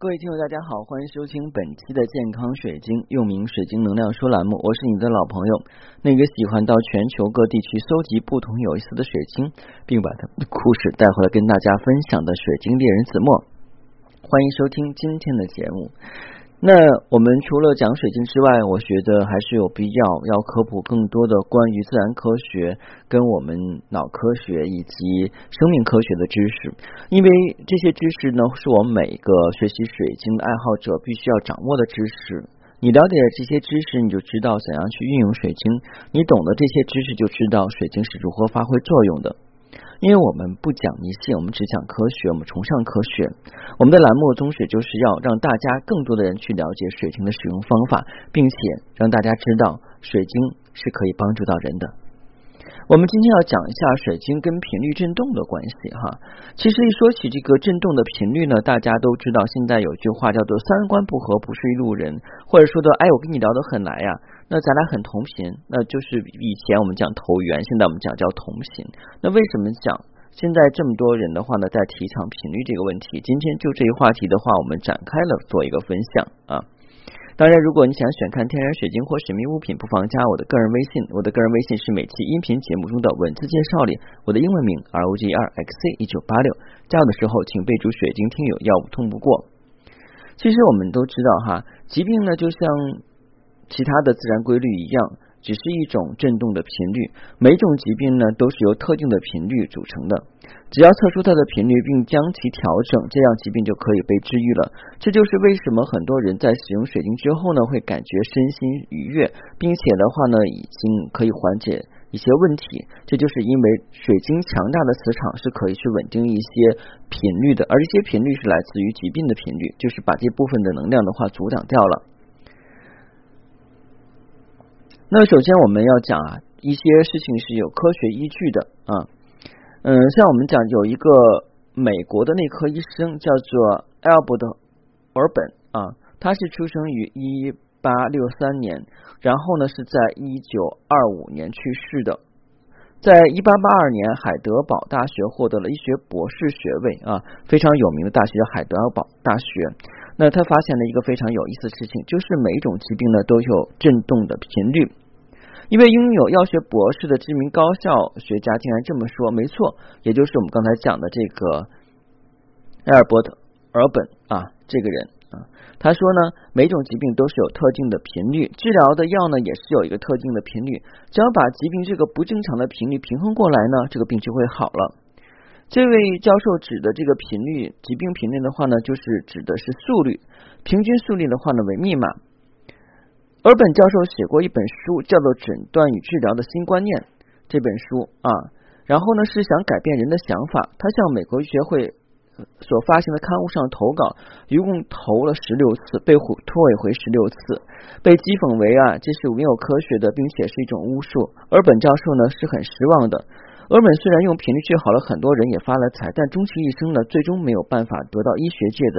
各位听友，大家好，欢迎收听本期的健康水晶，又名水晶能量说栏目。我是你的老朋友，那个喜欢到全球各地去搜集不同有意思的水晶，并把他的故事带回来跟大家分享的水晶猎人子墨。欢迎收听今天的节目。那我们除了讲水晶之外，我觉得还是有必要要科普更多的关于自然科学跟我们脑科学以及生命科学的知识，因为这些知识呢，是我们每一个学习水晶的爱好者必须要掌握的知识。你了解了这些知识，你就知道怎样去运用水晶；你懂得这些知识，就知道水晶是如何发挥作用的。因为我们不讲迷信，我们只讲科学，我们崇尚科学。我们的栏目宗旨就是要让大家更多的人去了解水晶的使用方法，并且让大家知道水晶是可以帮助到人的。我们今天要讲一下水晶跟频率振动的关系哈。其实一说起这个振动的频率呢，大家都知道，现在有句话叫做“三观不合不是一路人”，或者说的“哎，我跟你聊得很来呀”。那咱俩很同频，那就是以前我们讲投缘，现在我们讲叫同频。那为什么讲现在这么多人的话呢，在提倡频率这个问题？今天就这一话题的话，我们展开了做一个分享啊。当然，如果你想选看天然水晶或神秘物品，不妨加我的个人微信。我的个人微信是每期音频节目中的文字介绍里我的英文名 R O G 二 X C 一九八六。加我的时候，请备注水晶听友，要不通不过。其实我们都知道哈，疾病呢就像。其他的自然规律一样，只是一种振动的频率。每种疾病呢，都是由特定的频率组成的。只要测出它的频率，并将其调整，这样疾病就可以被治愈了。这就是为什么很多人在使用水晶之后呢，会感觉身心愉悦，并且的话呢，已经可以缓解一些问题。这就是因为水晶强大的磁场是可以去稳定一些频率的，而这些频率是来自于疾病的频率，就是把这部分的能量的话阻挡掉了。那首先我们要讲啊，一些事情是有科学依据的啊，嗯，像我们讲有一个美国的内科医生叫做 Albert Urban 啊，他是出生于一八六三年，然后呢是在一九二五年去世的，在一八八二年海德堡大学获得了医学博士学位啊，非常有名的大学叫海德堡大学。那他发现了一个非常有意思的事情，就是每一种疾病呢都有振动的频率。一位拥有药学博士的知名高校学家竟然这么说，没错，也就是我们刚才讲的这个埃尔伯特·尔本啊，这个人啊，他说呢，每种疾病都是有特定的频率，治疗的药呢也是有一个特定的频率，只要把疾病这个不正常的频率平衡过来呢，这个病就会好了。这位教授指的这个频率，疾病频率的话呢，就是指的是速率，平均速率的话呢为密码。尔本教授写过一本书，叫做《诊断与治疗的新观念》。这本书啊，然后呢是想改变人的想法。他向美国医学会所发行的刊物上投稿，一共投了十六次，被退回十六次，被讥讽为啊这是没有科学的，并且是一种巫术。尔本教授呢是很失望的。尔本虽然用频率治好了很多人，也发了财，但终其一生呢，最终没有办法得到医学界的。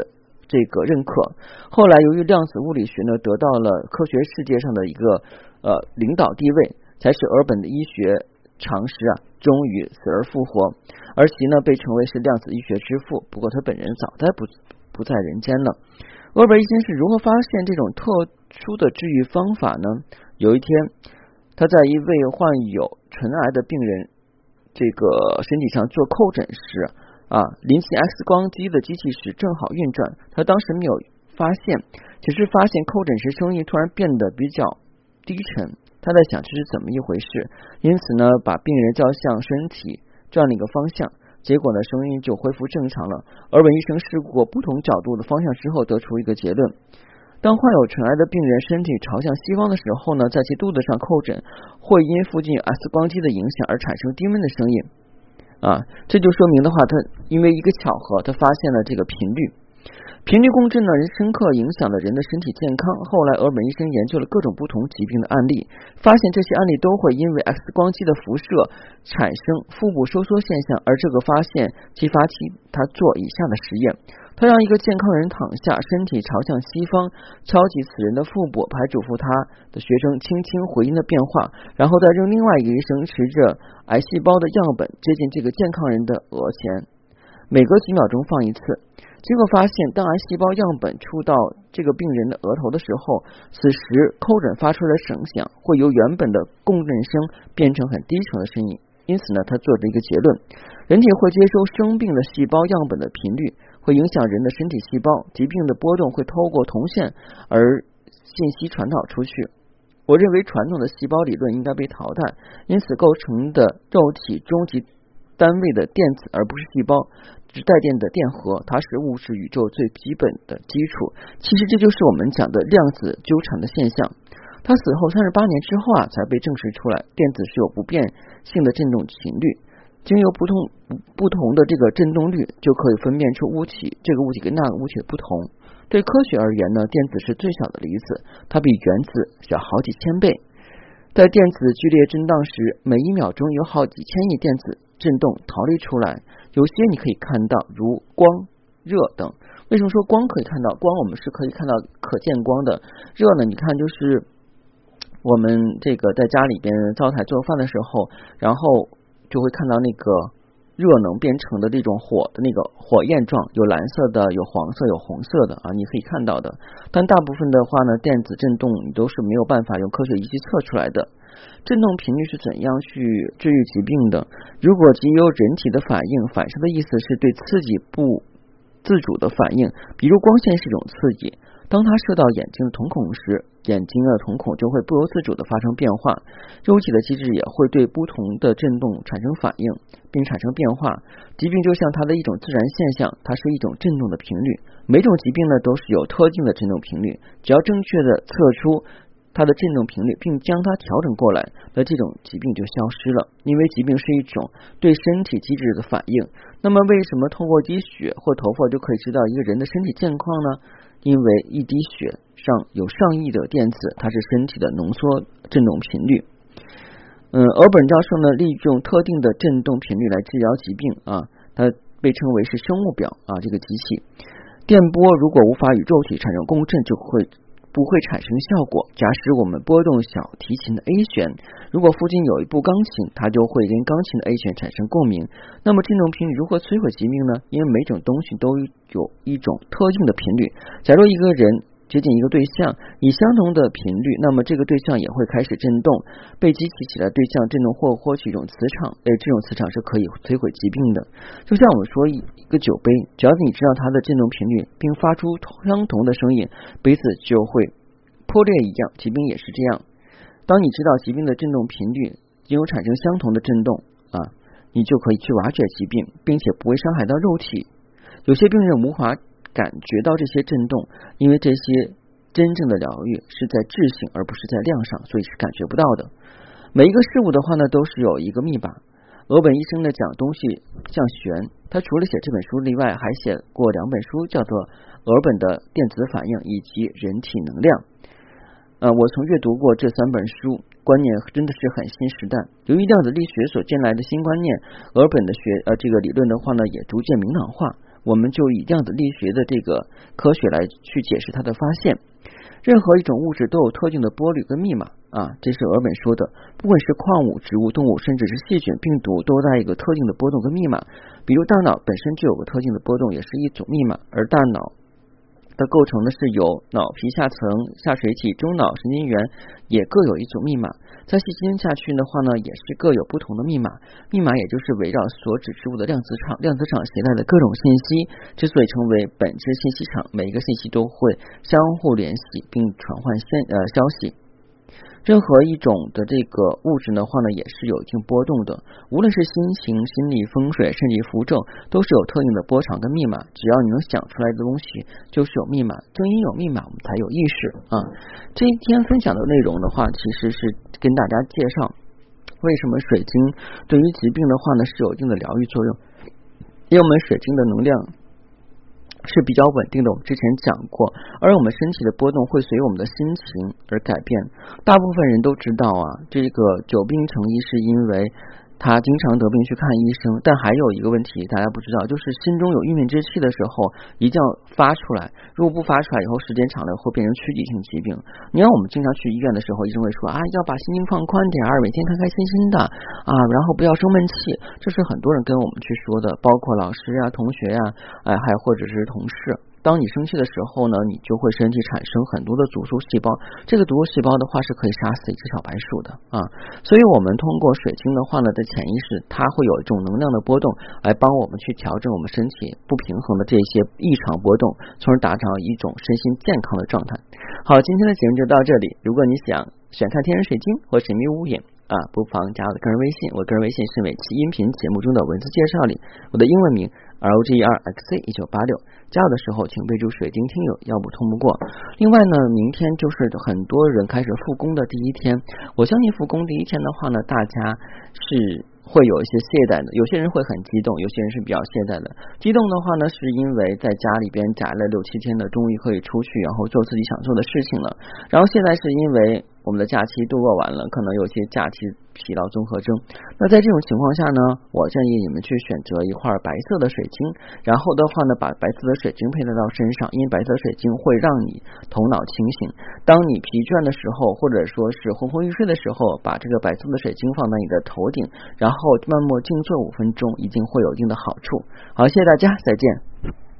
这个认可，后来由于量子物理学呢得到了科学世界上的一个呃领导地位，才使尔本的医学常识啊终于死而复活，而其呢被称为是量子医学之父。不过他本人早在不不在人间了。尔本医生是如何发现这种特殊的治愈方法呢？有一天，他在一位患有唇癌的病人这个身体上做叩诊时。啊，临近 X 光机的机器时正好运转，他当时没有发现，只是发现叩诊时声音突然变得比较低沉。他在想这是怎么一回事，因此呢，把病人叫向身体转了一个方向，结果呢，声音就恢复正常了。而本医生试过不同角度的方向之后，得出一个结论：当患有尘埃的病人身体朝向西方的时候呢，在其肚子上叩诊，会因附近 X 光机的影响而产生低温的声音。啊，这就说明的话，他因为一个巧合，他发现了这个频率，频率共振呢，人深刻影响了人的身体健康。后来，俄本医生研究了各种不同疾病的案例，发现这些案例都会因为 X 光机的辐射产生腹部收缩现象，而这个发现激发起他做以下的实验。他让一个健康人躺下，身体朝向西方，敲击此人的腹部，还嘱咐他的学生轻轻回音的变化，然后再让另外一个医生持着癌细胞的样本接近这个健康人的额前，每隔几秒钟放一次。结果发现，当癌细胞样本触到这个病人的额头的时候，此时叩诊发出来的声响会由原本的共振声变成很低沉的声音。因此呢，他做了一个结论：人体会接收生病的细胞样本的频率，会影响人的身体细胞，疾病的波动会透过铜线而信息传导出去。我认为传统的细胞理论应该被淘汰，因此构成的肉体终极单位的电子，而不是细胞。是带电的电荷，它是物质宇宙最基本的基础。其实这就是我们讲的量子纠缠的现象。他死后三十八年之后啊，才被证实出来，电子是有不变性的振动频率。经由不同不同的这个振动率，就可以分辨出物体这个物体跟那个物体的不同。对科学而言呢，电子是最小的离子，它比原子小好几千倍。在电子剧烈震荡时，每一秒钟有好几千亿电子振动逃离出来。有些你可以看到，如光、热等。为什么说光可以看到？光我们是可以看到可见光的。热呢？你看，就是我们这个在家里边灶台做饭的时候，然后就会看到那个。热能变成的这种火的那个火焰状，有蓝色的，有黄色，有红色的啊，你可以看到的。但大部分的话呢，电子振动你都是没有办法用科学仪器测出来的。振动频率是怎样去治愈疾病的？如果仅有人体的反应，反射的意思是对刺激不自主的反应，比如光线是一种刺激。当它射到眼睛的瞳孔时，眼睛的瞳孔就会不由自主的发生变化，肉体的机制也会对不同的振动产生反应，并产生变化。疾病就像它的一种自然现象，它是一种振动的频率。每种疾病呢都是有特定的振动频率，只要正确的测出它的振动频率，并将它调整过来，那这种疾病就消失了。因为疾病是一种对身体机制的反应。那么，为什么通过滴血或头发就可以知道一个人的身体健康呢？因为一滴血上有上亿的电子，它是身体的浓缩振动频率。嗯，而本教授呢，利用特定的振动频率来治疗疾病啊，它被称为是生物表啊，这个机器电波如果无法与肉体产生共振，就会。不会产生效果。假使我们拨动小提琴的 A 弦，如果附近有一部钢琴，它就会跟钢琴的 A 弦产生共鸣。那么振动频率如何摧毁疾病呢？因为每种东西都有一种特定的频率。假如一个人。接近一个对象以相同的频率，那么这个对象也会开始震动，被激起起来，对象震动或获取一种磁场，哎，这种磁场是可以摧毁疾病的。就像我们说一个酒杯，只要你知道它的振动频率，并发出相同的声音，杯子就会破裂一样，疾病也是这样。当你知道疾病的振动频率因有产生相同的震动啊，你就可以去瓦解疾病，并且不会伤害到肉体。有些病人无法。感觉到这些震动，因为这些真正的疗愈是在质性，而不是在量上，所以是感觉不到的。每一个事物的话呢，都是有一个密码。俄本医生呢讲东西像弦，他除了写这本书例外，还写过两本书，叫做《俄本的电子反应》以及《人体能量》。呃，我从阅读过这三本书，观念真的是很新时代。由于量子力学所见来的新观念，俄本的学呃这个理论的话呢，也逐渐明朗化。我们就以量子力学的这个科学来去解释它的发现。任何一种物质都有特定的波率跟密码啊，这是俄本说的。不管是矿物、植物、动物，甚至是细菌、病毒，都带一个特定的波动跟密码。比如大脑本身就有个特定的波动，也是一种密码，而大脑。的构成呢是由脑皮下层、下垂体、中脑神经元也各有一组密码。再细心下去的话呢，也是各有不同的密码。密码也就是围绕所指之物的量子场，量子场携带的各种信息，之所以成为本质信息场，每一个信息都会相互联系并传唤信呃消息。任何一种的这个物质的话呢，也是有一定波动的。无论是心情、心理、风水，甚至符咒，都是有特定的波长跟密码。只要你能想出来的东西，就是有密码。正因有密码，我们才有意识啊。这一天分享的内容的话，其实是跟大家介绍为什么水晶对于疾病的话呢是有一定的疗愈作用，因为我们水晶的能量。是比较稳定的，我们之前讲过，而我们身体的波动会随我们的心情而改变。大部分人都知道啊，这个久病成医是因为他经常得病去看医生，但还有一个问题大家不知道，就是心中有郁闷之气的时候，一定要发出来。如果不发出来，以后时间长了会变成躯体性疾病。你看我们经常去医院的时候，医生会说啊，要把心情放宽点儿，每天开开心心的啊，然后不要生闷气。这是很多人跟我们去说的，包括老师呀、同学呀，哎，还或者是同事。当你生气的时候呢，你就会身体产生很多的毒素细胞，这个毒素细胞的话是可以杀死一只小白鼠的啊。所以，我们通过水晶的话呢，在潜意识它会有一种能量的波动，来帮我们去调整我们身体不平衡的这些异常波动，从而达成一种身心健康的状态。好，今天的节目就到这里。如果你想选看天然水晶或神秘屋影啊，不妨加我的个人微信，我个人微信是每期音频节目中的文字介绍里我的英文名 R O G E R X C 一九八六。加的时候，请备注“水晶听友”，要不通不过。另外呢，明天就是很多人开始复工的第一天。我相信复工第一天的话呢，大家是会有一些懈怠的，有些人会很激动，有些人是比较懈怠的。激动的话呢，是因为在家里边宅了六七天的，终于可以出去，然后做自己想做的事情了。然后现在是因为。我们的假期度过完了，可能有些假期疲劳综合征。那在这种情况下呢，我建议你们去选择一块白色的水晶，然后的话呢，把白色的水晶佩戴到身上，因为白色水晶会让你头脑清醒。当你疲倦的时候，或者说是昏昏欲睡的时候，把这个白色的水晶放在你的头顶，然后默默静坐五分钟，一定会有一定的好处。好，谢谢大家，再见。